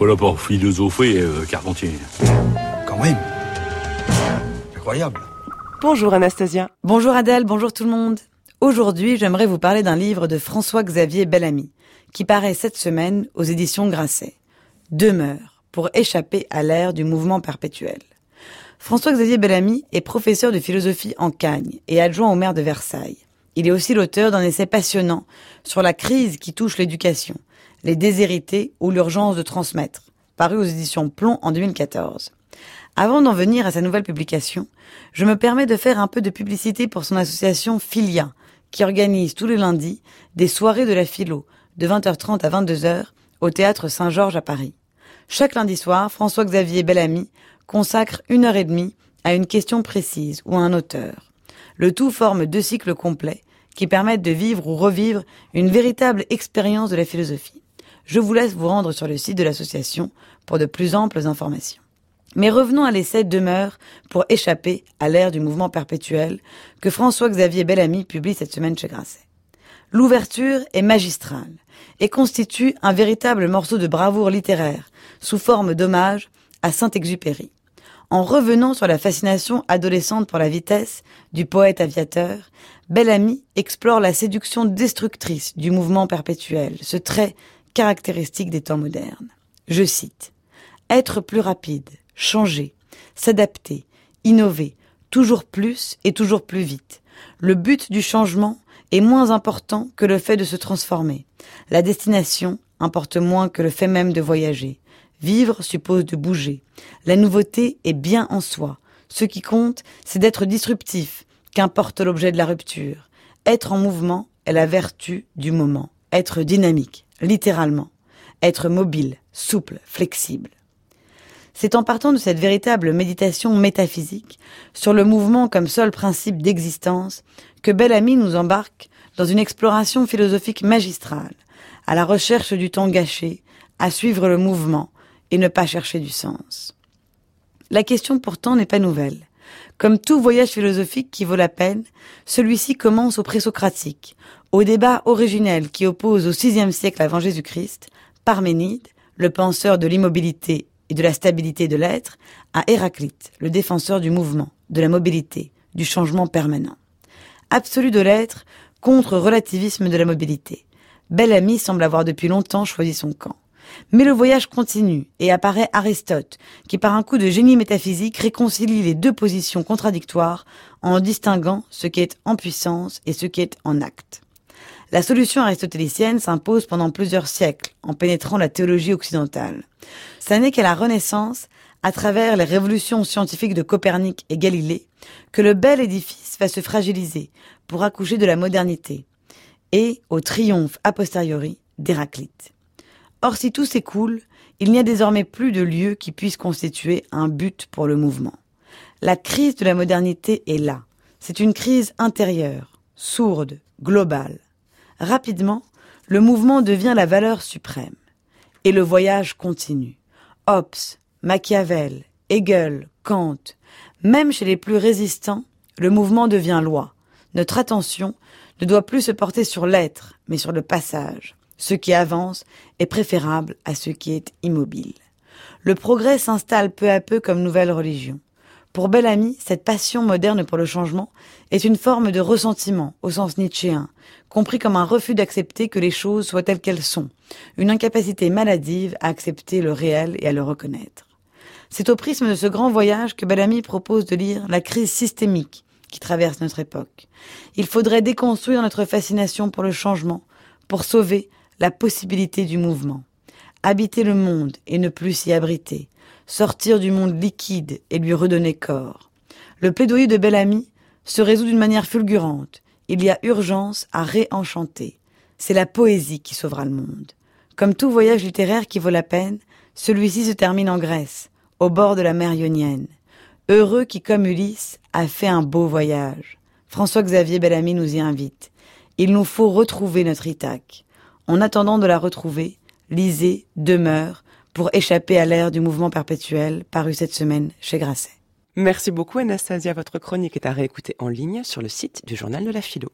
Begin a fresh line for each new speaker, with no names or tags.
Pas là pour philosopher, euh, Carpentier.
Quand même. Incroyable.
Bonjour Anastasia.
Bonjour Adèle, bonjour tout le monde. Aujourd'hui, j'aimerais vous parler d'un livre de François-Xavier Bellamy, qui paraît cette semaine aux éditions Grasset. Demeure, pour échapper à l'ère du mouvement perpétuel. François-Xavier Bellamy est professeur de philosophie en Cagne et adjoint au maire de Versailles. Il est aussi l'auteur d'un essai passionnant sur la crise qui touche l'éducation, les déshérités ou l'urgence de transmettre, paru aux éditions Plomb en 2014. Avant d'en venir à sa nouvelle publication, je me permets de faire un peu de publicité pour son association Filia, qui organise tous les lundis des soirées de la philo, de 20h30 à 22h, au théâtre Saint-Georges à Paris. Chaque lundi soir, François-Xavier Bellamy consacre une heure et demie à une question précise ou à un auteur. Le tout forme deux cycles complets qui permettent de vivre ou revivre une véritable expérience de la philosophie. Je vous laisse vous rendre sur le site de l'association pour de plus amples informations. Mais revenons à l'essai Demeure pour échapper à l'ère du mouvement perpétuel que François-Xavier Bellamy publie cette semaine chez Grasset. L'ouverture est magistrale et constitue un véritable morceau de bravoure littéraire sous forme d'hommage à Saint-Exupéry en revenant sur la fascination adolescente pour la vitesse du poète aviateur, Bellamy explore la séduction destructrice du mouvement perpétuel, ce trait caractéristique des temps modernes. Je cite Être plus rapide, changer, s'adapter, innover, toujours plus et toujours plus vite. Le but du changement est moins important que le fait de se transformer. La destination importe moins que le fait même de voyager. Vivre suppose de bouger. La nouveauté est bien en soi. Ce qui compte, c'est d'être disruptif, qu'importe l'objet de la rupture. Être en mouvement est la vertu du moment. Être dynamique, littéralement. Être mobile, souple, flexible. C'est en partant de cette véritable méditation métaphysique sur le mouvement comme seul principe d'existence que Bellamy nous embarque dans une exploration philosophique magistrale, à la recherche du temps gâché, à suivre le mouvement, et ne pas chercher du sens. La question pourtant n'est pas nouvelle. Comme tout voyage philosophique qui vaut la peine, celui-ci commence au présocratique, au débat originel qui oppose au VIe siècle avant Jésus-Christ Parménide, le penseur de l'immobilité et de la stabilité de l'être, à Héraclite, le défenseur du mouvement, de la mobilité, du changement permanent. Absolu de l'être contre relativisme de la mobilité. Bellamy semble avoir depuis longtemps choisi son camp. Mais le voyage continue et apparaît Aristote, qui par un coup de génie métaphysique réconcilie les deux positions contradictoires en distinguant ce qui est en puissance et ce qui est en acte. La solution aristotélicienne s'impose pendant plusieurs siècles en pénétrant la théologie occidentale. Ce n'est qu'à la Renaissance, à travers les révolutions scientifiques de Copernic et Galilée, que le bel édifice va se fragiliser pour accoucher de la modernité et au triomphe a posteriori d'Héraclite. Or, si tout s'écoule, il n'y a désormais plus de lieu qui puisse constituer un but pour le mouvement. La crise de la modernité est là. C'est une crise intérieure, sourde, globale. Rapidement, le mouvement devient la valeur suprême. Et le voyage continue. Hobbes, Machiavel, Hegel, Kant, même chez les plus résistants, le mouvement devient loi. Notre attention ne doit plus se porter sur l'être, mais sur le passage. Ce qui avance est préférable à ce qui est immobile. Le progrès s'installe peu à peu comme nouvelle religion. Pour Bellamy, cette passion moderne pour le changement est une forme de ressentiment au sens nietzschéen, compris comme un refus d'accepter que les choses soient telles qu'elles sont, une incapacité maladive à accepter le réel et à le reconnaître. C'est au prisme de ce grand voyage que Bellamy propose de lire la crise systémique qui traverse notre époque. Il faudrait déconstruire notre fascination pour le changement, pour sauver la possibilité du mouvement. Habiter le monde et ne plus s'y abriter. Sortir du monde liquide et lui redonner corps. Le plaidoyer de Bellamy se résout d'une manière fulgurante. Il y a urgence à réenchanter. C'est la poésie qui sauvera le monde. Comme tout voyage littéraire qui vaut la peine, celui-ci se termine en Grèce, au bord de la mer Ionienne. Heureux qui, comme Ulysse, a fait un beau voyage. François-Xavier Bellamy nous y invite. Il nous faut retrouver notre Ithaque. En attendant de la retrouver, lisez Demeure pour échapper à l'ère du mouvement perpétuel paru cette semaine chez Grasset.
Merci beaucoup Anastasia, votre chronique est à réécouter en ligne sur le site du journal de la philo.